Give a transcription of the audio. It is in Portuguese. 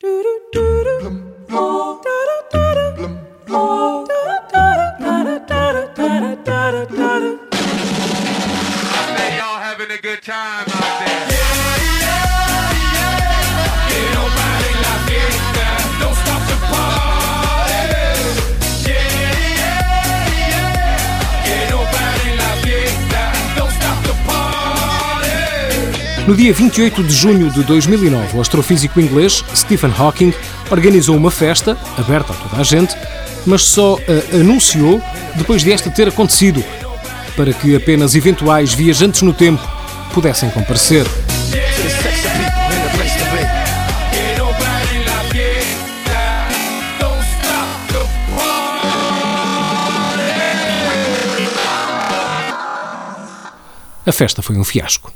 I bet y'all having a good time out there. Yeah. No dia 28 de junho de 2009, o astrofísico inglês Stephen Hawking organizou uma festa, aberta a toda a gente, mas só a anunciou depois de esta ter acontecido, para que apenas eventuais viajantes no tempo pudessem comparecer. A festa foi um fiasco.